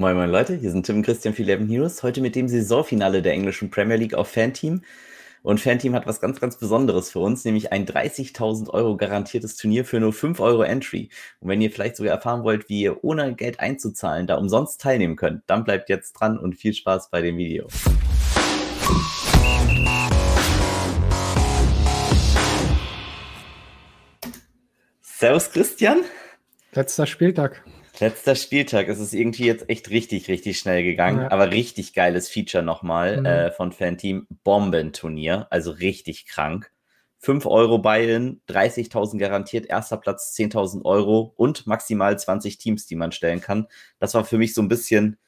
Moin moin Leute, hier sind Tim und Christian für Eleven Heroes. Heute mit dem Saisonfinale der englischen Premier League auf Fanteam. Und Fanteam hat was ganz, ganz Besonderes für uns, nämlich ein 30.000 Euro garantiertes Turnier für nur 5 Euro Entry. Und wenn ihr vielleicht sogar erfahren wollt, wie ihr ohne Geld einzuzahlen da umsonst teilnehmen könnt, dann bleibt jetzt dran und viel Spaß bei dem Video. Servus Christian. Letzter Spieltag. Letzter Spieltag. Es ist irgendwie jetzt echt richtig, richtig schnell gegangen. Ja. Aber richtig geiles Feature nochmal mhm. äh, von Fanteam. Bombenturnier. Also richtig krank. 5 Euro Buy-in, 30.000 garantiert, erster Platz 10.000 Euro und maximal 20 Teams, die man stellen kann. Das war für mich so ein bisschen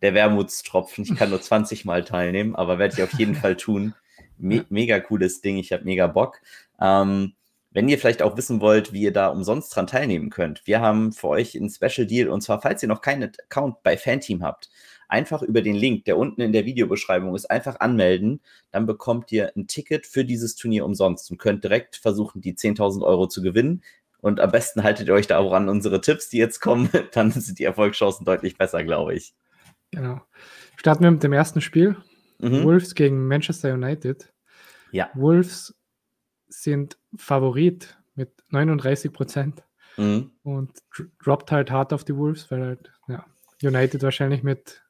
der Wermutstropfen. Ich kann nur 20 Mal teilnehmen, aber werde ich auf jeden Fall tun. Me mega cooles Ding, ich habe mega Bock. Ähm, wenn ihr vielleicht auch wissen wollt, wie ihr da umsonst dran teilnehmen könnt, wir haben für euch einen Special Deal und zwar, falls ihr noch keinen Account bei Fanteam habt, einfach über den Link, der unten in der Videobeschreibung ist, einfach anmelden. Dann bekommt ihr ein Ticket für dieses Turnier umsonst und könnt direkt versuchen, die 10.000 Euro zu gewinnen. Und am besten haltet ihr euch da auch an unsere Tipps, die jetzt kommen. Dann sind die Erfolgschancen deutlich besser, glaube ich. Genau. Starten wir mit dem ersten Spiel. Mhm. Wolves gegen Manchester United. Ja. Wolves sind Favorit mit 39 Prozent mhm. und droppt halt hart auf die Wolves, weil halt, ja, United wahrscheinlich mit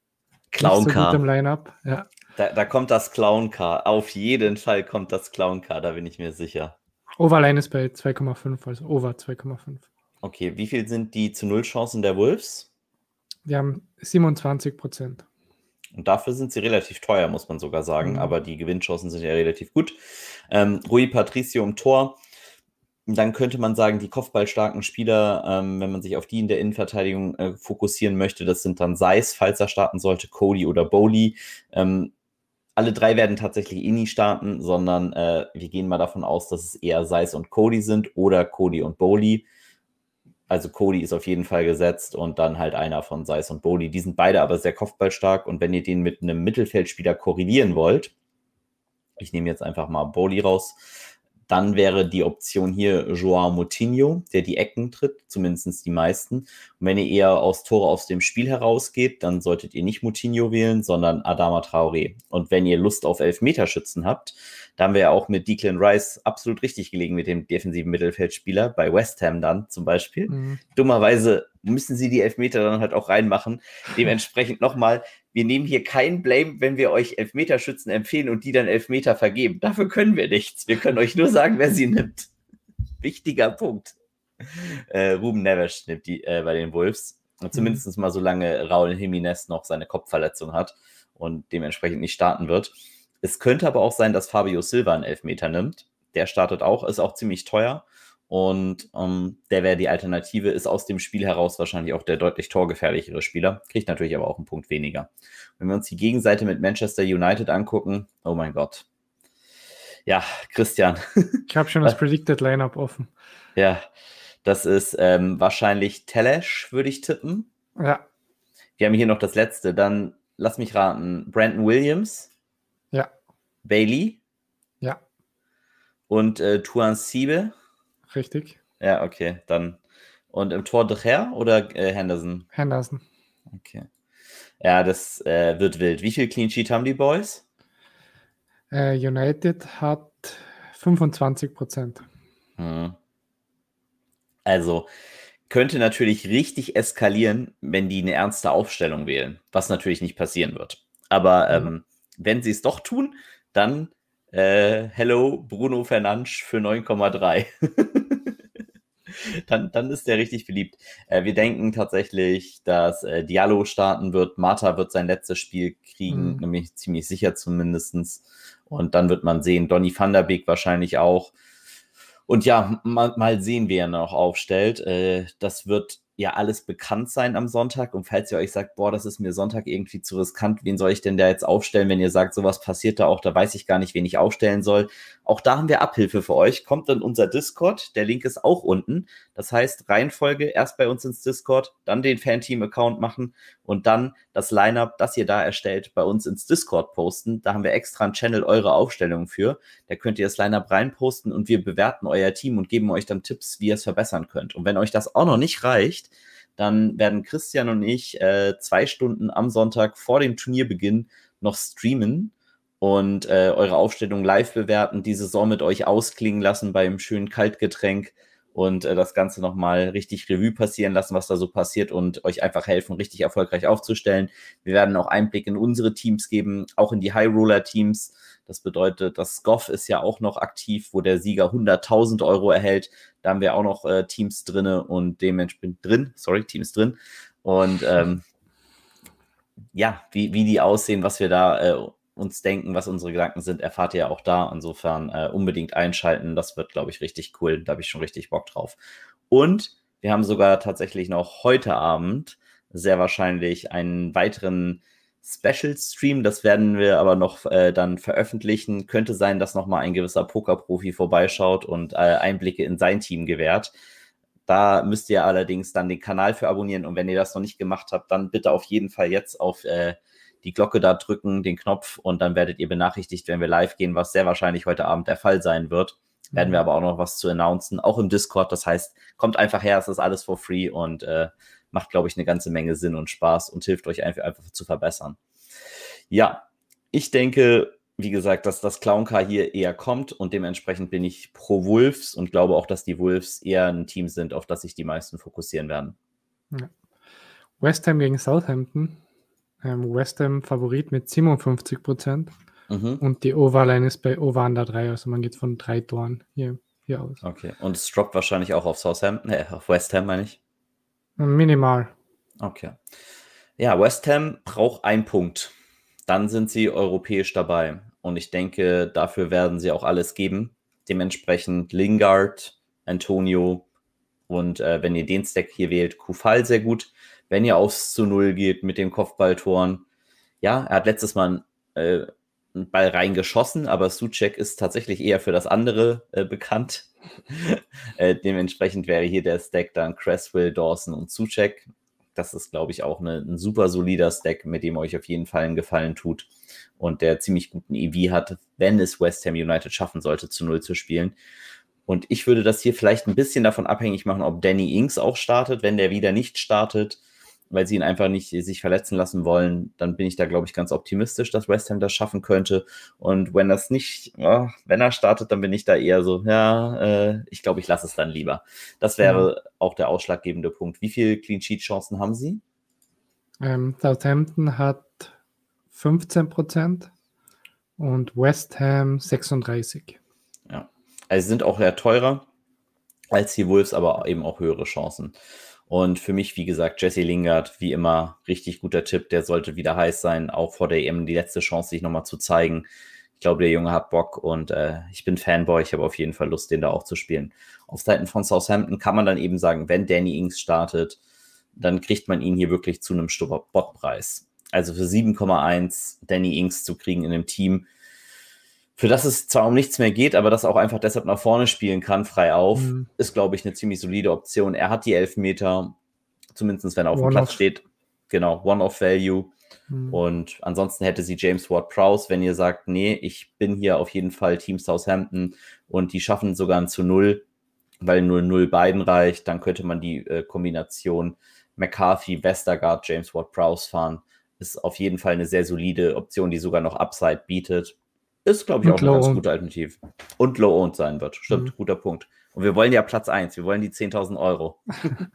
Clown so gutem Lineup. Ja. Da, da, kommt das Clown Car. Auf jeden Fall kommt das Clown Car, da bin ich mir sicher. Overline ist bei 2,5, also over 2,5. Okay, wie viel sind die zu Null Chancen der Wolves? Die haben 27 Prozent. Und dafür sind sie relativ teuer, muss man sogar sagen. Mhm. Aber die Gewinnchancen sind ja relativ gut. Ähm, Rui Patricio im Tor. Dann könnte man sagen, die kopfballstarken Spieler, ähm, wenn man sich auf die in der Innenverteidigung äh, fokussieren möchte, das sind dann Seis, falls er starten sollte, Cody oder Bowley. Ähm, alle drei werden tatsächlich eh nie starten, sondern äh, wir gehen mal davon aus, dass es eher Seis und Cody sind oder Cody und Bowley. Also Cody ist auf jeden Fall gesetzt und dann halt einer von Seis und Boli. Die sind beide aber sehr kopfballstark und wenn ihr den mit einem Mittelfeldspieler korrelieren wollt, ich nehme jetzt einfach mal Boli raus, dann wäre die Option hier Joao Moutinho, der die Ecken tritt, zumindest die meisten. Und wenn ihr eher aus Tore aus dem Spiel herausgeht, dann solltet ihr nicht Moutinho wählen, sondern Adama Traoré. Und wenn ihr Lust auf Elfmeterschützen habt, da haben wir ja auch mit Declan Rice absolut richtig gelegen mit dem defensiven Mittelfeldspieler, bei West Ham dann zum Beispiel. Mhm. Dummerweise müssen sie die Elfmeter dann halt auch reinmachen. Dementsprechend nochmal, wir nehmen hier kein Blame, wenn wir euch Elfmeterschützen empfehlen und die dann Elfmeter vergeben. Dafür können wir nichts. Wir können euch nur sagen, wer sie nimmt. Wichtiger Punkt. Äh, Ruben Neves nimmt die äh, bei den Wolves. Und zumindest mhm. mal solange Raul Jiménez noch seine Kopfverletzung hat und dementsprechend nicht starten wird. Es könnte aber auch sein, dass Fabio Silva einen Elfmeter nimmt. Der startet auch, ist auch ziemlich teuer. Und ähm, der wäre die Alternative, ist aus dem Spiel heraus wahrscheinlich auch der deutlich torgefährlichere Spieler, kriegt natürlich aber auch einen Punkt weniger. Wenn wir uns die Gegenseite mit Manchester United angucken, oh mein Gott. Ja, Christian. Ich habe schon das Predicted Lineup offen. Ja, das ist ähm, wahrscheinlich Telesh, würde ich tippen. Ja. Wir haben hier noch das letzte. Dann lass mich raten: Brandon Williams. Ja. Bailey. Ja. Und äh, Tuan Siebe. Richtig. Ja, okay, dann. Und im Tor De Gea oder äh, Henderson? Henderson. Okay. Ja, das äh, wird wild. Wie viel Clean Sheet haben die Boys? Äh, United hat 25 Prozent. Hm. Also könnte natürlich richtig eskalieren, wenn die eine ernste Aufstellung wählen, was natürlich nicht passieren wird. Aber mhm. ähm, wenn sie es doch tun, dann äh, hello Bruno Fernandes für 9,3. dann, dann ist der richtig beliebt. Äh, wir denken tatsächlich, dass äh, Diallo starten wird. Marta wird sein letztes Spiel kriegen, mhm. nämlich ziemlich sicher zumindestens. Und dann wird man sehen, Donny van der Beek wahrscheinlich auch. Und ja, mal, mal sehen, wer er noch aufstellt. Äh, das wird ja alles bekannt sein am Sonntag. Und falls ihr euch sagt, boah, das ist mir Sonntag irgendwie zu riskant, wen soll ich denn da jetzt aufstellen, wenn ihr sagt, sowas passiert da auch, da weiß ich gar nicht, wen ich aufstellen soll. Auch da haben wir Abhilfe für euch. Kommt dann unser Discord, der Link ist auch unten. Das heißt, Reihenfolge erst bei uns ins Discord, dann den Fanteam-Account machen und dann das Lineup, das ihr da erstellt, bei uns ins Discord posten. Da haben wir extra einen Channel eure Aufstellung für. Da könnt ihr das Lineup reinposten und wir bewerten euer Team und geben euch dann Tipps, wie ihr es verbessern könnt. Und wenn euch das auch noch nicht reicht, dann werden Christian und ich äh, zwei Stunden am Sonntag vor dem Turnierbeginn noch streamen und äh, eure Aufstellung live bewerten, die Saison mit euch ausklingen lassen beim schönen Kaltgetränk und äh, das Ganze nochmal richtig Revue passieren lassen, was da so passiert und euch einfach helfen, richtig erfolgreich aufzustellen. Wir werden auch Einblick in unsere Teams geben, auch in die High Roller Teams. Das bedeutet, das Goff ist ja auch noch aktiv, wo der Sieger 100.000 Euro erhält. Da haben wir auch noch äh, Teams drinne und dementsprechend drin, sorry, Teams drin. Und ähm, ja, wie, wie die aussehen, was wir da äh, uns denken, was unsere Gedanken sind, erfahrt ihr auch da. Insofern äh, unbedingt einschalten. Das wird, glaube ich, richtig cool. Da habe ich schon richtig Bock drauf. Und wir haben sogar tatsächlich noch heute Abend sehr wahrscheinlich einen weiteren Special Stream. Das werden wir aber noch äh, dann veröffentlichen. Könnte sein, dass nochmal ein gewisser Pokerprofi vorbeischaut und äh, Einblicke in sein Team gewährt. Da müsst ihr allerdings dann den Kanal für abonnieren und wenn ihr das noch nicht gemacht habt, dann bitte auf jeden Fall jetzt auf äh, die Glocke da drücken, den Knopf und dann werdet ihr benachrichtigt, wenn wir live gehen, was sehr wahrscheinlich heute Abend der Fall sein wird. Mhm. Werden wir aber auch noch was zu announcen, auch im Discord. Das heißt, kommt einfach her, es ist alles for free und äh, macht, glaube ich, eine ganze Menge Sinn und Spaß und hilft euch einfach, einfach zu verbessern. Ja, ich denke, wie gesagt, dass das Clown-Car hier eher kommt und dementsprechend bin ich pro Wolves und glaube auch, dass die Wolves eher ein Team sind, auf das sich die meisten fokussieren werden. Ja. West Ham gegen Southampton ähm, West Ham Favorit mit 57 Prozent. Mhm. Und die Overline ist bei Over Under 3, also man geht von drei Toren hier, hier aus. Okay, und es droppt wahrscheinlich auch auf Southampton, äh, auf West Ham, meine ich? Minimal. Okay. Ja, West Ham braucht einen Punkt. Dann sind sie europäisch dabei. Und ich denke, dafür werden sie auch alles geben. Dementsprechend Lingard, Antonio und äh, wenn ihr den Stack hier wählt, Kufal sehr gut wenn ihr aufs zu Null geht mit den Kopfballtoren. Ja, er hat letztes Mal äh, einen Ball reingeschossen, aber Suchek ist tatsächlich eher für das andere äh, bekannt. äh, dementsprechend wäre hier der Stack dann Cresswell, Dawson und Suchek. Das ist, glaube ich, auch eine, ein super solider Stack, mit dem euch auf jeden Fall einen Gefallen tut und der ziemlich guten EV hat, wenn es West Ham United schaffen sollte, zu Null zu spielen. Und ich würde das hier vielleicht ein bisschen davon abhängig machen, ob Danny Inks auch startet. Wenn der wieder nicht startet, weil sie ihn einfach nicht sich verletzen lassen wollen, dann bin ich da, glaube ich, ganz optimistisch, dass West Ham das schaffen könnte. Und wenn das nicht, ja, wenn er startet, dann bin ich da eher so, ja, äh, ich glaube, ich lasse es dann lieber. Das wäre ja. auch der ausschlaggebende Punkt. Wie viele Clean Sheet Chancen haben sie? Ähm, Southampton hat 15 Prozent und West Ham 36. Ja, also sind auch eher teurer als die Wolves, aber eben auch höhere Chancen. Und für mich, wie gesagt, Jesse Lingard, wie immer, richtig guter Tipp. Der sollte wieder heiß sein, auch vor der EM die letzte Chance, sich nochmal zu zeigen. Ich glaube, der Junge hat Bock und äh, ich bin Fanboy. Ich habe auf jeden Fall Lust, den da auch zu spielen. Auf Seiten von Southampton kann man dann eben sagen, wenn Danny Ings startet, dann kriegt man ihn hier wirklich zu einem Spottpreis. Also für 7,1 Danny Ings zu kriegen in einem Team, für das es zwar um nichts mehr geht, aber das auch einfach deshalb nach vorne spielen kann, frei auf, mhm. ist, glaube ich, eine ziemlich solide Option. Er hat die Elfmeter, zumindest wenn er auf One dem Platz steht. Genau, One-of-Value. Mhm. Und ansonsten hätte sie James Ward-Prowse, wenn ihr sagt, nee, ich bin hier auf jeden Fall Team Southampton und die schaffen sogar ein zu Null, weil 0-0 beiden reicht, dann könnte man die äh, Kombination McCarthy, Westergaard, James Ward-Prowse fahren. Ist auf jeden Fall eine sehr solide Option, die sogar noch Upside bietet. Ist, glaube ich, und auch eine ganz gute Alternative. Und low-owned sein wird. Stimmt, mhm. guter Punkt. Und wir wollen ja Platz 1. Wir wollen die 10.000 Euro.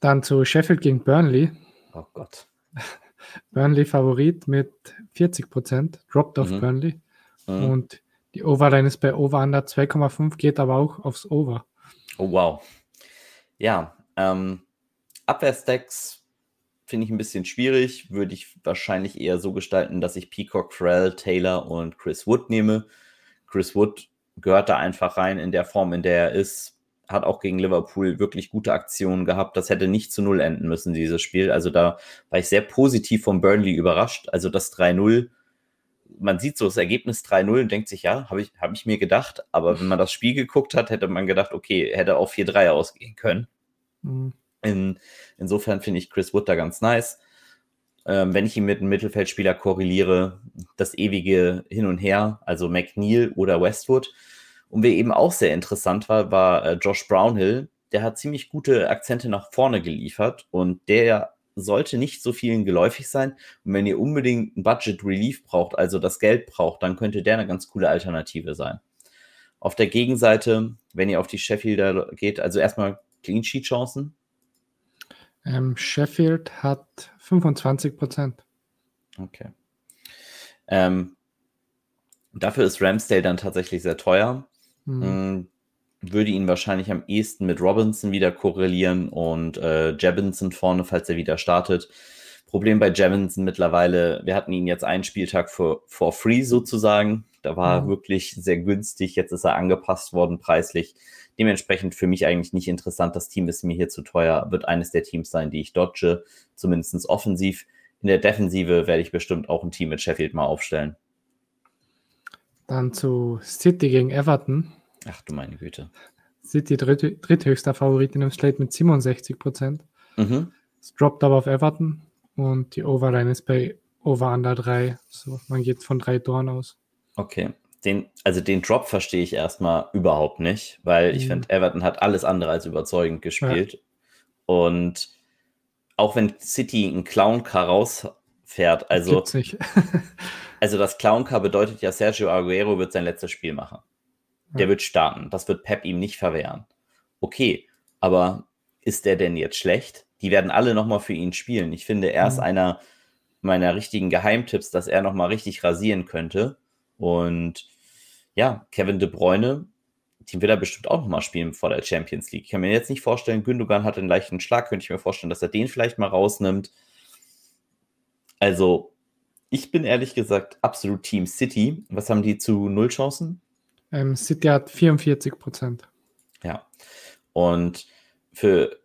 Dann zu Sheffield gegen Burnley. Oh Gott. Burnley Favorit mit 40 Prozent, dropped auf mhm. Burnley. Mhm. Und die Overline ist bei Over Under 2,5, geht aber auch aufs Over. Oh wow. Ja, ähm, Abwehrstacks finde ich ein bisschen schwierig. Würde ich wahrscheinlich eher so gestalten, dass ich Peacock, Pharrell, Taylor und Chris Wood nehme. Chris Wood gehört da einfach rein in der Form, in der er ist. Hat auch gegen Liverpool wirklich gute Aktionen gehabt. Das hätte nicht zu Null enden müssen, dieses Spiel. Also da war ich sehr positiv von Burnley überrascht. Also das 3-0 man sieht so das Ergebnis 3-0 und denkt sich, ja, habe ich, hab ich mir gedacht. Aber wenn man das Spiel geguckt hat, hätte man gedacht, okay, hätte auch 4-3 ausgehen können. Mhm. In, insofern finde ich Chris Wood da ganz nice. Ähm, wenn ich ihn mit einem Mittelfeldspieler korreliere, das ewige Hin und Her, also McNeil oder Westwood. Und wer eben auch sehr interessant war, war äh, Josh Brownhill. der hat ziemlich gute Akzente nach vorne geliefert und der sollte nicht so vielen geläufig sein. Und wenn ihr unbedingt ein Budget Relief braucht, also das Geld braucht, dann könnte der eine ganz coole Alternative sein. Auf der Gegenseite, wenn ihr auf die Sheffielder geht, also erstmal Clean Sheet Chancen. Ähm, Sheffield hat 25 Prozent. Okay. Ähm, dafür ist Ramsdale dann tatsächlich sehr teuer. Mhm. Würde ihn wahrscheinlich am ehesten mit Robinson wieder korrelieren und äh, Jebinson vorne, falls er wieder startet. Problem bei Jebinson mittlerweile, wir hatten ihn jetzt einen Spieltag for, for free sozusagen. Da war er mhm. wirklich sehr günstig. Jetzt ist er angepasst worden preislich. Dementsprechend für mich eigentlich nicht interessant. Das Team ist mir hier zu teuer. Wird eines der Teams sein, die ich dodge, zumindest offensiv. In der Defensive werde ich bestimmt auch ein Team mit Sheffield mal aufstellen. Dann zu City gegen Everton. Ach du meine Güte. City dritte, dritthöchster Favorit in dem Slate mit 67 Prozent. Mhm. Es droppt aber auf Everton und die Overline ist bei Over Under 3. So, man geht von drei Toren aus. Okay. Den, also den Drop verstehe ich erstmal überhaupt nicht, weil ich mhm. finde, Everton hat alles andere als überzeugend gespielt. Ja. Und auch wenn City ein Clown-Car rausfährt, also. Also das Clown-Car bedeutet ja, Sergio Aguero wird sein letztes Spiel machen. Der wird starten. Das wird Pep ihm nicht verwehren. Okay, aber ist der denn jetzt schlecht? Die werden alle nochmal für ihn spielen. Ich finde, er ist mhm. einer meiner richtigen Geheimtipps, dass er nochmal richtig rasieren könnte. Und ja, Kevin De Bruyne, den will er bestimmt auch nochmal spielen vor der Champions League. Ich kann mir jetzt nicht vorstellen, Gündogan hat einen leichten Schlag, könnte ich mir vorstellen, dass er den vielleicht mal rausnimmt. Also, ich bin ehrlich gesagt absolut Team City. Was haben die zu Null Chancen? Ähm, City hat 44 Prozent. Ja. Und für,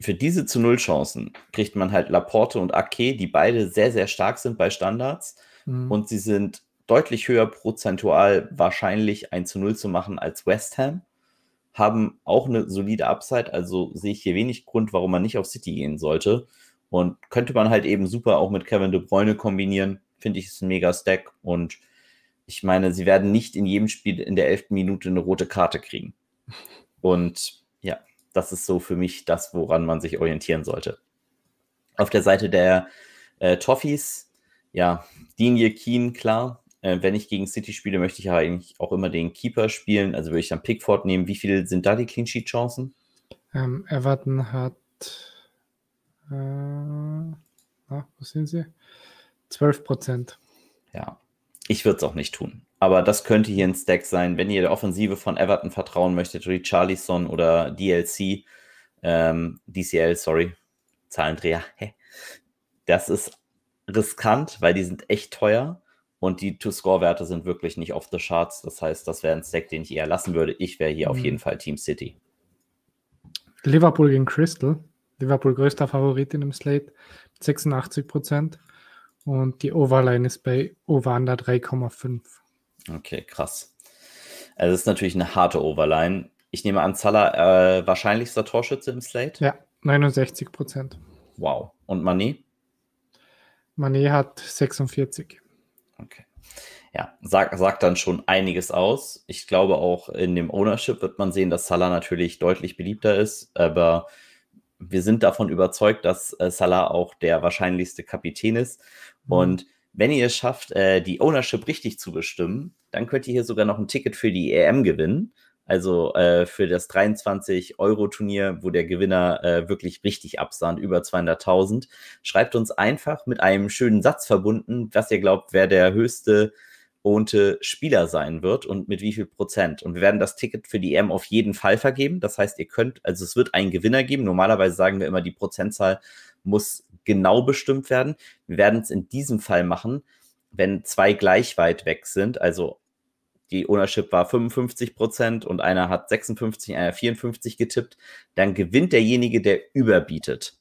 für diese zu Null Chancen kriegt man halt Laporte und Ake, die beide sehr, sehr stark sind bei Standards. Mhm. Und sie sind deutlich höher prozentual wahrscheinlich ein zu Null zu machen als West Ham. Haben auch eine solide Upside, also sehe ich hier wenig Grund, warum man nicht auf City gehen sollte. Und könnte man halt eben super auch mit Kevin De Bruyne kombinieren. Finde ich, ist ein mega Stack. Und ich meine, sie werden nicht in jedem Spiel in der elften Minute eine rote Karte kriegen. Und ja, das ist so für mich das, woran man sich orientieren sollte. Auf der Seite der äh, Toffees, ja, Dinje Keen, klar. Äh, wenn ich gegen City spiele, möchte ich ja eigentlich auch immer den Keeper spielen. Also würde ich dann Pickford nehmen. Wie viele sind da die Clean Sheet Chancen? Ähm, Everton hat, äh, na, wo sind sie? 12 Prozent. Ja, ich würde es auch nicht tun. Aber das könnte hier ein Stack sein, wenn ihr der Offensive von Everton vertrauen möchtet, Richarlison oder DLC, ähm, DCL, sorry, Zahlendreher. Das ist riskant, weil die sind echt teuer und die To-Score-Werte sind wirklich nicht off the charts. Das heißt, das wäre ein Stack, den ich eher lassen würde. Ich wäre hier mhm. auf jeden Fall Team City. Liverpool gegen Crystal. Liverpool größter Favorit in dem Slate. 86 Prozent. Und die Overline ist bei Over-Under 3,5. Okay, krass. Also das ist natürlich eine harte Overline. Ich nehme an, Salah äh, wahrscheinlichster Torschütze im Slate? Ja, 69 Prozent. Wow. Und Mané? Mané hat 46. Okay. Ja, sagt sagt dann schon einiges aus. Ich glaube auch in dem Ownership wird man sehen, dass Salah natürlich deutlich beliebter ist, aber wir sind davon überzeugt, dass äh, Salah auch der wahrscheinlichste Kapitän ist. Mhm. Und wenn ihr es schafft, äh, die Ownership richtig zu bestimmen, dann könnt ihr hier sogar noch ein Ticket für die EM gewinnen. Also äh, für das 23-Euro-Turnier, wo der Gewinner äh, wirklich richtig absahnt, über 200.000. Schreibt uns einfach mit einem schönen Satz verbunden, was ihr glaubt, wer der höchste ownte Spieler sein wird und mit wie viel Prozent. Und wir werden das Ticket für die EM auf jeden Fall vergeben. Das heißt, ihr könnt, also es wird einen Gewinner geben. Normalerweise sagen wir immer, die Prozentzahl muss genau bestimmt werden. Wir werden es in diesem Fall machen, wenn zwei gleich weit weg sind. Also die Ownership war 55 Prozent und einer hat 56, einer 54 getippt. Dann gewinnt derjenige, der überbietet.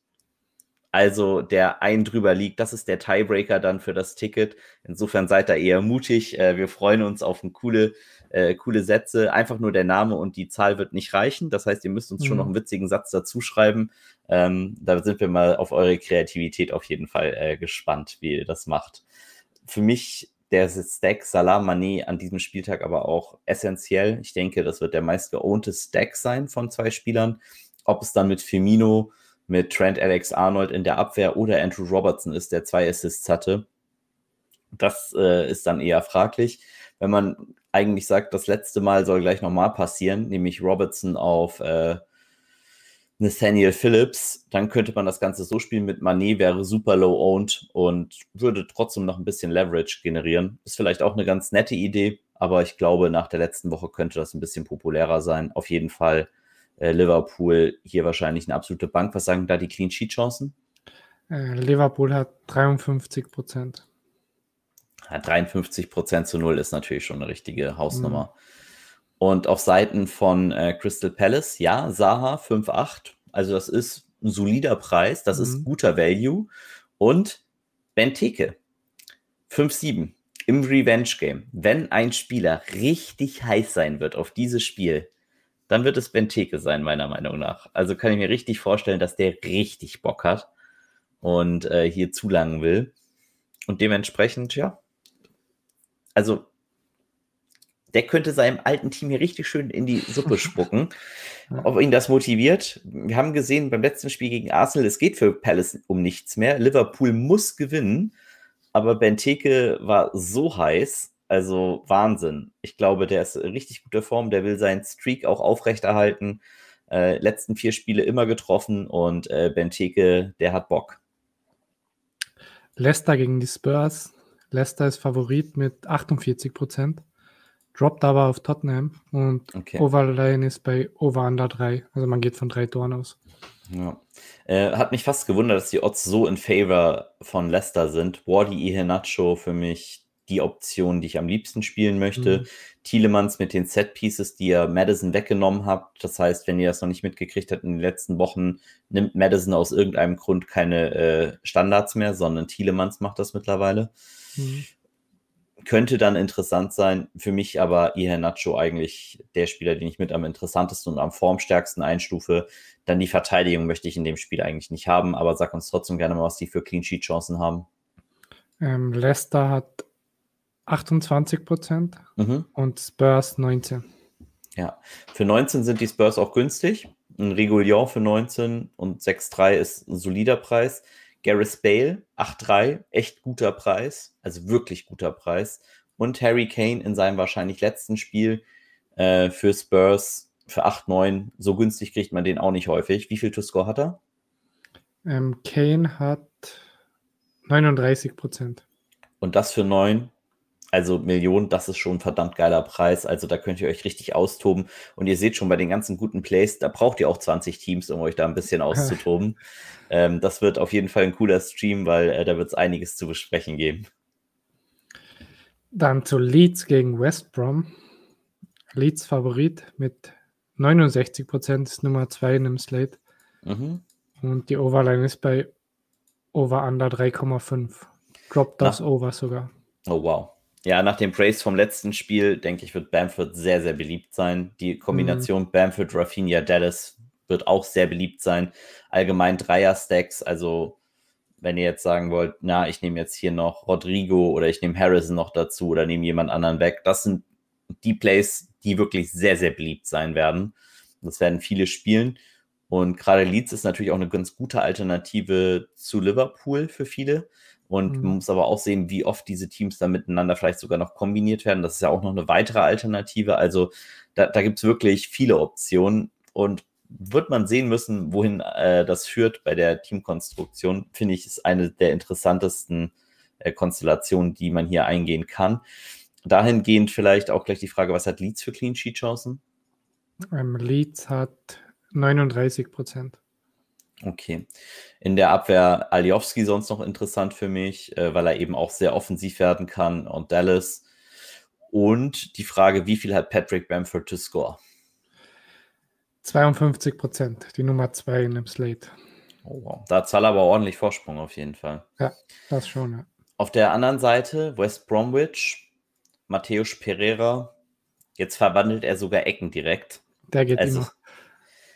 Also der ein drüber liegt, das ist der Tiebreaker dann für das Ticket. Insofern seid da eher mutig. Äh, wir freuen uns auf coole äh, coole Sätze. Einfach nur der Name und die Zahl wird nicht reichen. Das heißt, ihr müsst uns mhm. schon noch einen witzigen Satz dazu schreiben. Ähm, da sind wir mal auf eure Kreativität auf jeden Fall äh, gespannt, wie ihr das macht. Für mich der Stack Salah Mané an diesem Spieltag aber auch essentiell. Ich denke, das wird der meist geownte Stack sein von zwei Spielern. Ob es dann mit Firmino, mit Trent Alex Arnold in der Abwehr oder Andrew Robertson ist, der zwei Assists hatte, das äh, ist dann eher fraglich. Wenn man eigentlich sagt, das letzte Mal soll gleich nochmal passieren, nämlich Robertson auf äh, Nathaniel Phillips, dann könnte man das Ganze so spielen mit Manet, wäre super low owned und würde trotzdem noch ein bisschen Leverage generieren. Ist vielleicht auch eine ganz nette Idee, aber ich glaube, nach der letzten Woche könnte das ein bisschen populärer sein. Auf jeden Fall äh, Liverpool hier wahrscheinlich eine absolute Bank. Was sagen da die Clean Sheet Chancen? Äh, Liverpool hat 53 Prozent. Ja, 53 Prozent zu null ist natürlich schon eine richtige Hausnummer. Mhm. Und auf Seiten von äh, Crystal Palace, ja, Saha 5,8. Also das ist ein solider Preis, das mhm. ist guter Value. Und Benteke 5,7 im Revenge Game. Wenn ein Spieler richtig heiß sein wird auf dieses Spiel, dann wird es Benteke sein, meiner Meinung nach. Also kann ich mir richtig vorstellen, dass der richtig Bock hat und äh, hier zulangen will. Und dementsprechend, ja. Also der könnte seinem alten Team hier richtig schön in die Suppe spucken. Ob ihn das motiviert? Wir haben gesehen beim letzten Spiel gegen Arsenal, es geht für Palace um nichts mehr. Liverpool muss gewinnen, aber Benteke war so heiß, also Wahnsinn. Ich glaube, der ist in richtig guter Form, der will seinen Streak auch aufrechterhalten. Äh, letzten vier Spiele immer getroffen und äh, Benteke, der hat Bock. Leicester gegen die Spurs. Leicester ist Favorit mit 48 Prozent droppt aber auf Tottenham und okay. Overline ist bei Over Under 3. Also man geht von drei Toren aus. Ja. Äh, hat mich fast gewundert, dass die Odds so in favor von Leicester sind. Wardy Iheanacho für mich die Option, die ich am liebsten spielen möchte. Mhm. Thielemanns mit den Set Pieces, die ihr Madison weggenommen habt. Das heißt, wenn ihr das noch nicht mitgekriegt habt in den letzten Wochen, nimmt Madison aus irgendeinem Grund keine äh, Standards mehr, sondern Thielemanns macht das mittlerweile. Mhm könnte dann interessant sein. Für mich aber Ihe Nacho eigentlich der Spieler, den ich mit am interessantesten und am formstärksten einstufe. Dann die Verteidigung möchte ich in dem Spiel eigentlich nicht haben, aber sag uns trotzdem gerne mal, was die für Clean Sheet Chancen haben. Ähm, Leicester hat 28 Prozent mhm. und Spurs 19. Ja, für 19 sind die Spurs auch günstig. Ein Regulion für 19 und 6,3 ist ein solider Preis. Gareth Bale, 8-3, echt guter Preis, also wirklich guter Preis. Und Harry Kane in seinem wahrscheinlich letzten Spiel äh, für Spurs für 8-9. So günstig kriegt man den auch nicht häufig. Wie viel To-Score hat er? Ähm, Kane hat 39 Prozent. Und das für 9? Also Millionen, das ist schon ein verdammt geiler Preis. Also da könnt ihr euch richtig austoben. Und ihr seht schon bei den ganzen guten Plays, da braucht ihr auch 20 Teams, um euch da ein bisschen auszutoben. ähm, das wird auf jeden Fall ein cooler Stream, weil äh, da wird es einiges zu besprechen geben. Dann zu Leeds gegen West Brom. Leeds Favorit mit 69 Prozent ist Nummer 2 in dem Slate. Mhm. Und die Overline ist bei Over Under 3,5. Droppt das Over sogar. Oh wow. Ja, nach dem Praise vom letzten Spiel, denke ich, wird Bamford sehr, sehr beliebt sein. Die Kombination mhm. Bamford, Rafinha, Dallas wird auch sehr beliebt sein. Allgemein Dreier-Stacks, also wenn ihr jetzt sagen wollt, na, ich nehme jetzt hier noch Rodrigo oder ich nehme Harrison noch dazu oder nehme jemand anderen weg, das sind die Plays, die wirklich sehr, sehr beliebt sein werden. Das werden viele spielen. Und gerade Leeds ist natürlich auch eine ganz gute Alternative zu Liverpool für viele. Und mhm. man muss aber auch sehen, wie oft diese Teams dann miteinander vielleicht sogar noch kombiniert werden. Das ist ja auch noch eine weitere Alternative. Also da, da gibt es wirklich viele Optionen und wird man sehen müssen, wohin äh, das führt bei der Teamkonstruktion. Finde ich, ist eine der interessantesten äh, Konstellationen, die man hier eingehen kann. Dahingehend vielleicht auch gleich die Frage, was hat Leeds für Clean Sheet Chancen? Ähm, Leeds hat 39 Prozent. Okay. In der Abwehr Aljowski sonst noch interessant für mich, äh, weil er eben auch sehr offensiv werden kann und Dallas. Und die Frage, wie viel hat Patrick Bamford to score? 52 Prozent, die Nummer 2 in dem Slate. Oh, wow. Da hat aber ordentlich Vorsprung auf jeden Fall. Ja, das schon, ja. Auf der anderen Seite West Bromwich, Matthäus Pereira. Jetzt verwandelt er sogar Ecken direkt. Der geht also, immer.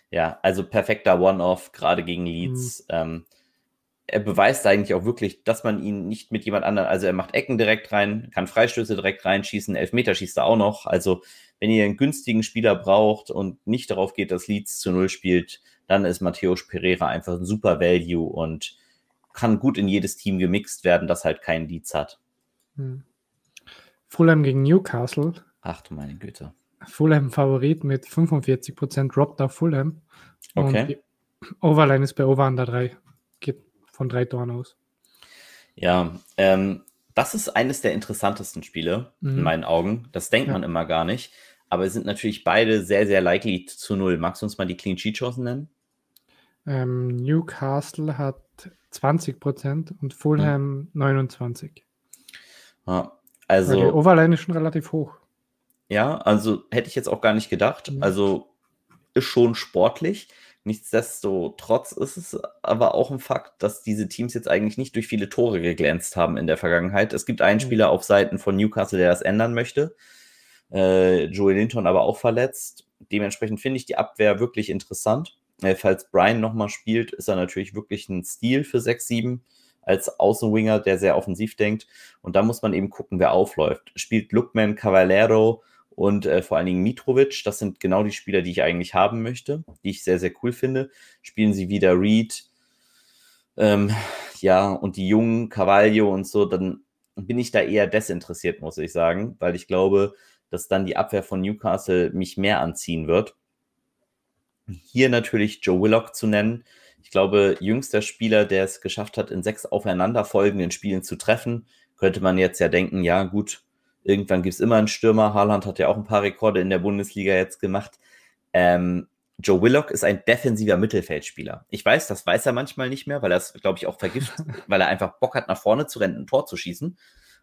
Ja, also perfekter One-Off, gerade gegen Leeds. Mhm. Ähm, er beweist eigentlich auch wirklich, dass man ihn nicht mit jemand anderem, also er macht Ecken direkt rein, kann Freistöße direkt reinschießen, Elfmeter schießt er auch noch. Also wenn ihr einen günstigen Spieler braucht und nicht darauf geht, dass Leeds zu Null spielt, dann ist Matthäus Pereira einfach ein super Value und kann gut in jedes Team gemixt werden, das halt keinen Leeds hat. Hm. Fulham gegen Newcastle. Ach du meine Güte. Fulham Favorit mit 45% droppt auf Fulham. Okay. Und die Overline ist bei Over Under 3. Geht von drei Toren aus. Ja, ähm, das ist eines der interessantesten Spiele mhm. in meinen Augen. Das denkt ja. man immer gar nicht. Aber es sind natürlich beide sehr, sehr likely zu null. Magst du uns mal die Clean Sheet Chancen nennen? Ähm, Newcastle hat 20% und Fulham mhm. 29. Ja, also. Die Overline ist schon relativ hoch. Ja, also hätte ich jetzt auch gar nicht gedacht. Mhm. Also ist schon sportlich. Nichtsdestotrotz ist es aber auch ein Fakt, dass diese Teams jetzt eigentlich nicht durch viele Tore geglänzt haben in der Vergangenheit. Es gibt einen mhm. Spieler auf Seiten von Newcastle, der das ändern möchte. Äh, Joey Linton aber auch verletzt. Dementsprechend finde ich die Abwehr wirklich interessant. Äh, falls Brian nochmal spielt, ist er natürlich wirklich ein Stil für 6-7 als Außenwinger, der sehr offensiv denkt. Und da muss man eben gucken, wer aufläuft. Spielt Lookman Cavallero und äh, vor allen Dingen Mitrovic. Das sind genau die Spieler, die ich eigentlich haben möchte, die ich sehr, sehr cool finde. Spielen sie wieder Reed, ähm, ja, und die jungen Cavaglio und so, dann bin ich da eher desinteressiert, muss ich sagen, weil ich glaube, dass dann die Abwehr von Newcastle mich mehr anziehen wird. Hier natürlich Joe Willock zu nennen. Ich glaube, jüngster Spieler, der es geschafft hat, in sechs aufeinanderfolgenden Spielen zu treffen, könnte man jetzt ja denken, ja gut, Irgendwann gibt es immer einen Stürmer. Haaland hat ja auch ein paar Rekorde in der Bundesliga jetzt gemacht. Ähm, Joe Willock ist ein defensiver Mittelfeldspieler. Ich weiß, das weiß er manchmal nicht mehr, weil er es, glaube ich, auch vergisst, weil er einfach Bock hat, nach vorne zu rennen, ein Tor zu schießen.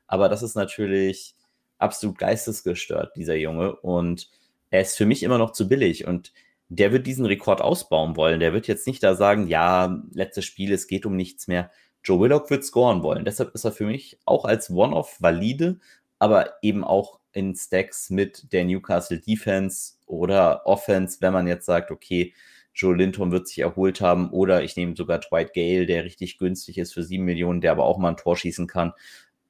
Aber das ist natürlich absolut geistesgestört, dieser Junge. Und er ist für mich immer noch zu billig. Und der wird diesen Rekord ausbauen wollen. Der wird jetzt nicht da sagen, ja, letztes Spiel, es geht um nichts mehr. Joe Willock wird scoren wollen. Deshalb ist er für mich auch als One-Off valide aber eben auch in Stacks mit der Newcastle Defense oder Offense, wenn man jetzt sagt, okay, Joe Linton wird sich erholt haben oder ich nehme sogar Dwight Gale, der richtig günstig ist für sieben Millionen, der aber auch mal ein Tor schießen kann.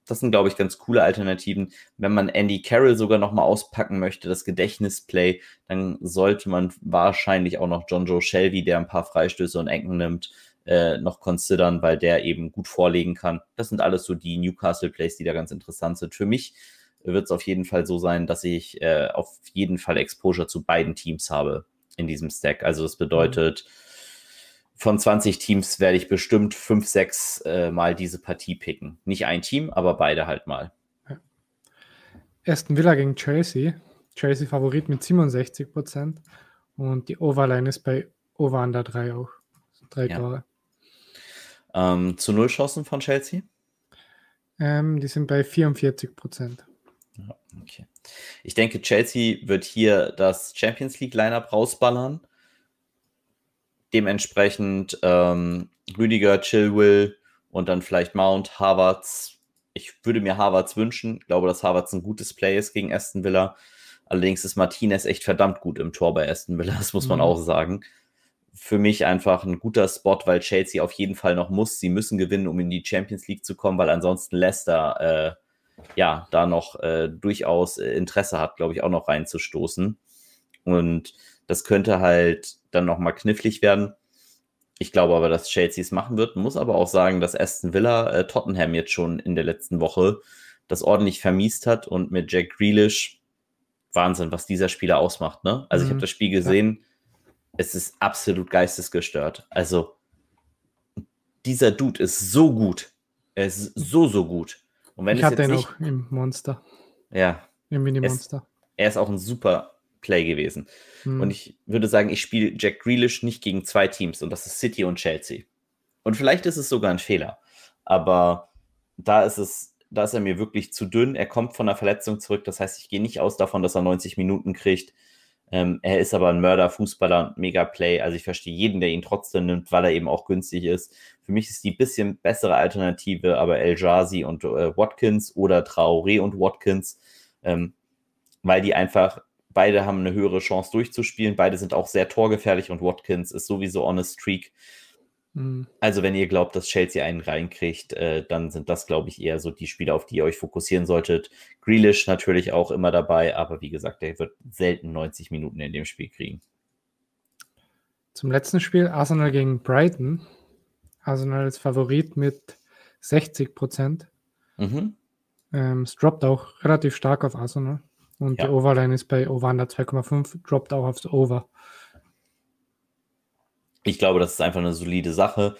Das sind, glaube ich, ganz coole Alternativen. Wenn man Andy Carroll sogar nochmal auspacken möchte, das Gedächtnisplay, dann sollte man wahrscheinlich auch noch John Joe Shelby, der ein paar Freistöße und Ecken nimmt, äh, noch considern, weil der eben gut vorlegen kann. Das sind alles so die Newcastle-Plays, die da ganz interessant sind. Für mich wird es auf jeden Fall so sein, dass ich äh, auf jeden Fall Exposure zu beiden Teams habe in diesem Stack. Also das bedeutet, von 20 Teams werde ich bestimmt 5, 6 äh, Mal diese Partie picken. Nicht ein Team, aber beide halt mal. Ja. Aston Villa gegen Chelsea. Chelsea Favorit mit 67 Prozent und die Overline ist bei Over Under 3 auch. Drei ja. Tore. Ähm, zu Null Chancen von Chelsea? Ähm, die sind bei 44 Prozent. Ja, okay. Ich denke, Chelsea wird hier das Champions League Lineup rausballern. Dementsprechend ähm, Rüdiger, Chilwell und dann vielleicht Mount, Harvards. Ich würde mir Harvards wünschen. Ich glaube, dass Harvards ein gutes Play ist gegen Aston Villa. Allerdings ist Martinez echt verdammt gut im Tor bei Aston Villa, das muss man mhm. auch sagen für mich einfach ein guter Spot, weil Chelsea auf jeden Fall noch muss. Sie müssen gewinnen, um in die Champions League zu kommen, weil ansonsten Leicester äh, ja da noch äh, durchaus äh, Interesse hat, glaube ich, auch noch reinzustoßen. Und das könnte halt dann nochmal knifflig werden. Ich glaube aber, dass Chelsea es machen wird. Muss aber auch sagen, dass Aston Villa äh, Tottenham jetzt schon in der letzten Woche das ordentlich vermiest hat und mit Jack Grealish Wahnsinn, was dieser Spieler ausmacht. Ne? Also mhm. ich habe das Spiel gesehen. Ja es ist absolut geistesgestört. Also, dieser Dude ist so gut. Er ist so, so gut. Und wenn ich hatte ihn nicht, auch im Monster. Ja. Im Mini-Monster. Er ist auch ein super Play gewesen. Hm. Und ich würde sagen, ich spiele Jack Grealish nicht gegen zwei Teams und das ist City und Chelsea. Und vielleicht ist es sogar ein Fehler. Aber da ist es, da ist er mir wirklich zu dünn. Er kommt von einer Verletzung zurück. Das heißt, ich gehe nicht aus davon, dass er 90 Minuten kriegt. Ähm, er ist aber ein Mörder-Fußballer, Mega-Play. Also ich verstehe jeden, der ihn trotzdem nimmt, weil er eben auch günstig ist. Für mich ist die bisschen bessere Alternative aber El Jazi und äh, Watkins oder Traoré und Watkins, ähm, weil die einfach, beide haben eine höhere Chance durchzuspielen. Beide sind auch sehr torgefährlich und Watkins ist sowieso on a streak. Mhm. Also, wenn ihr glaubt, dass Chelsea einen reinkriegt, äh, dann sind das, glaube ich, eher so die Spiele, auf die ihr euch fokussieren solltet. Grealish natürlich auch immer dabei, aber wie gesagt, der wird selten 90 Minuten in dem Spiel kriegen. Zum letzten Spiel Arsenal gegen Brighton. Arsenal ist Favorit mit 60 Prozent. Mhm. Ähm, es droppt auch relativ stark auf Arsenal. Und ja. die Overline ist bei Over 2,5, droppt auch aufs Over. Ich glaube, das ist einfach eine solide Sache.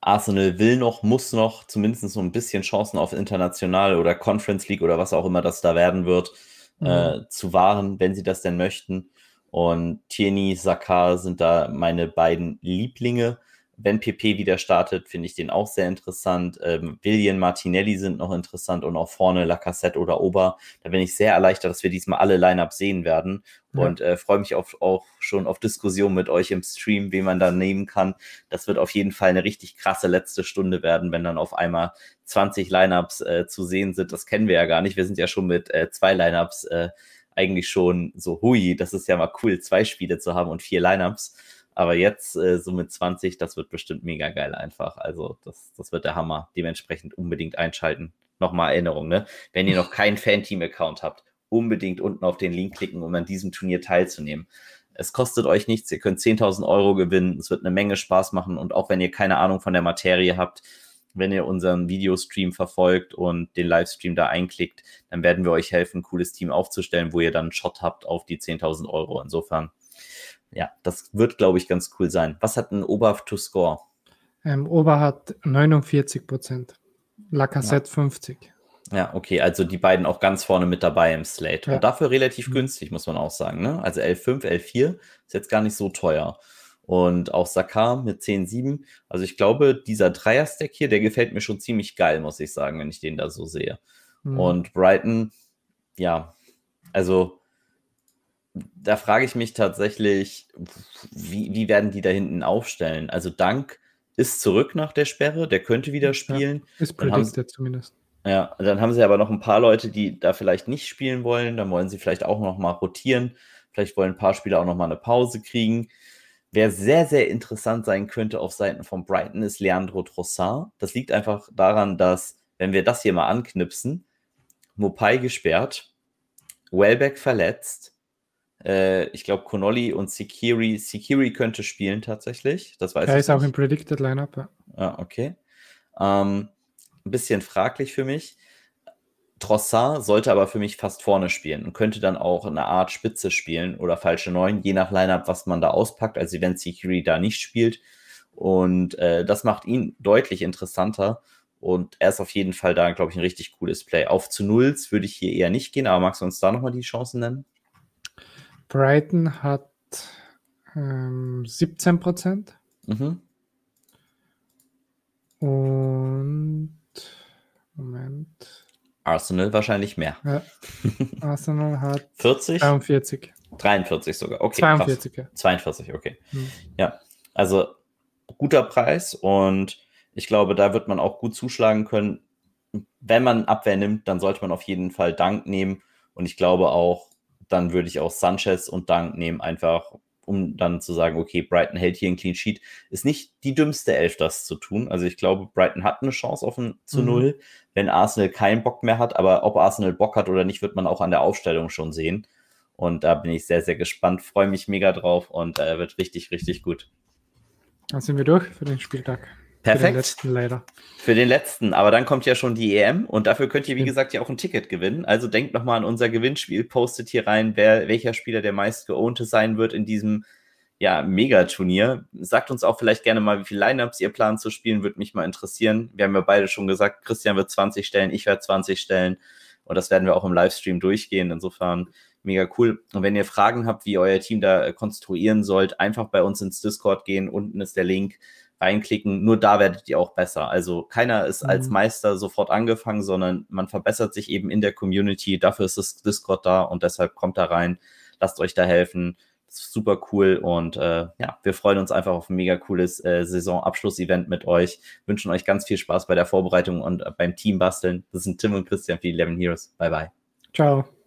Arsenal will noch, muss noch zumindest so ein bisschen Chancen auf International oder Conference League oder was auch immer das da werden wird, mhm. äh, zu wahren, wenn sie das denn möchten. Und Tierney, Saka sind da meine beiden Lieblinge wenn PP wieder startet, finde ich den auch sehr interessant. Ähm, William Martinelli sind noch interessant und auch vorne Lacassette oder Ober. Da bin ich sehr erleichtert, dass wir diesmal alle Line-Up sehen werden ja. und äh, freue mich auf, auch schon auf Diskussion mit euch im Stream, wie man da nehmen kann. Das wird auf jeden Fall eine richtig krasse letzte Stunde werden, wenn dann auf einmal 20 Lineups äh, zu sehen sind. Das kennen wir ja gar nicht. Wir sind ja schon mit äh, zwei Lineups äh, eigentlich schon so, hui, das ist ja mal cool, zwei Spiele zu haben und vier Lineups. Aber jetzt äh, so mit 20, das wird bestimmt mega geil einfach. Also das, das wird der Hammer. Dementsprechend unbedingt einschalten. Nochmal Erinnerung, ne? Wenn ihr noch keinen Fan-Team-Account habt, unbedingt unten auf den Link klicken, um an diesem Turnier teilzunehmen. Es kostet euch nichts, ihr könnt 10.000 Euro gewinnen, es wird eine Menge Spaß machen und auch wenn ihr keine Ahnung von der Materie habt, wenn ihr unseren Videostream verfolgt und den Livestream da einklickt, dann werden wir euch helfen, ein cooles Team aufzustellen, wo ihr dann einen Shot habt auf die 10.000 Euro. Insofern ja, das wird, glaube ich, ganz cool sein. Was hat ein Ober to score? Ähm, Ober hat 49 Prozent, Lacassette ja. 50. Ja, okay, also die beiden auch ganz vorne mit dabei im Slate. Ja. Und dafür relativ mhm. günstig, muss man auch sagen. Ne? Also L5, L4 ist jetzt gar nicht so teuer. Und auch Sakar mit 10,7. Also ich glaube, dieser Dreier-Stack hier, der gefällt mir schon ziemlich geil, muss ich sagen, wenn ich den da so sehe. Mhm. Und Brighton, ja, also da frage ich mich tatsächlich, wie, wie werden die da hinten aufstellen? Also Dank ist zurück nach der Sperre, der könnte wieder spielen. Ja, ist predicted zumindest. Ja, dann haben sie aber noch ein paar Leute, die da vielleicht nicht spielen wollen. Dann wollen sie vielleicht auch noch mal rotieren. Vielleicht wollen ein paar Spieler auch noch mal eine Pause kriegen. Wer sehr, sehr interessant sein könnte auf Seiten von Brighton ist Leandro Trossard. Das liegt einfach daran, dass, wenn wir das hier mal anknipsen, Mopai gesperrt, Wellbeck verletzt, äh, ich glaube, Connolly und Sikiri. Sikiri könnte spielen tatsächlich. Das weiß er ich. ist nicht. auch im Predicted Lineup. Ja, ah, okay. Ähm, ein bisschen fraglich für mich. Trossard sollte aber für mich fast vorne spielen und könnte dann auch eine Art Spitze spielen oder falsche Neun, je nach Lineup, was man da auspackt. Also wenn Sikiri da nicht spielt. Und äh, das macht ihn deutlich interessanter. Und er ist auf jeden Fall da, glaube ich, ein richtig cooles Play. Auf zu Nulls würde ich hier eher nicht gehen, aber magst du uns da nochmal die Chancen nennen? Brighton hat ähm, 17 Prozent. Mhm. Und Moment. Arsenal wahrscheinlich mehr. Ja. Arsenal hat 40? 43. 43 sogar. Okay. 42, krass. ja. 42, okay. Mhm. Ja, also guter Preis und ich glaube, da wird man auch gut zuschlagen können. Wenn man Abwehr nimmt, dann sollte man auf jeden Fall Dank nehmen und ich glaube auch, dann würde ich auch Sanchez und Dank nehmen, einfach um dann zu sagen, okay, Brighton hält hier ein Clean Sheet. Ist nicht die dümmste Elf, das zu tun. Also ich glaube, Brighton hat eine Chance auf ein zu mhm. Null, wenn Arsenal keinen Bock mehr hat. Aber ob Arsenal Bock hat oder nicht, wird man auch an der Aufstellung schon sehen. Und da bin ich sehr, sehr gespannt, freue mich mega drauf und äh, wird richtig, richtig gut. Dann sind wir durch für den Spieltag. Perfekt. Für den letzten leider. Für den letzten, aber dann kommt ja schon die EM und dafür könnt ihr, wie gesagt, ja auch ein Ticket gewinnen. Also denkt nochmal an unser Gewinnspiel, postet hier rein, wer, welcher Spieler der meist geownte sein wird in diesem ja, Megaturnier. Sagt uns auch vielleicht gerne mal, wie viele Lineups ihr plant zu spielen, würde mich mal interessieren. Wir haben ja beide schon gesagt, Christian wird 20 stellen, ich werde 20 stellen und das werden wir auch im Livestream durchgehen. Insofern mega cool. Und wenn ihr Fragen habt, wie euer Team da konstruieren sollt, einfach bei uns ins Discord gehen. Unten ist der Link reinklicken, nur da werdet ihr auch besser. Also keiner ist mhm. als Meister sofort angefangen, sondern man verbessert sich eben in der Community. Dafür ist das Discord da und deshalb kommt da rein, lasst euch da helfen. Super cool und äh, ja, wir freuen uns einfach auf ein mega cooles äh, Saisonabschlussevent mit euch. Wünschen euch ganz viel Spaß bei der Vorbereitung und äh, beim Team basteln. Das sind Tim und Christian für 11 Heroes. Bye bye. Ciao.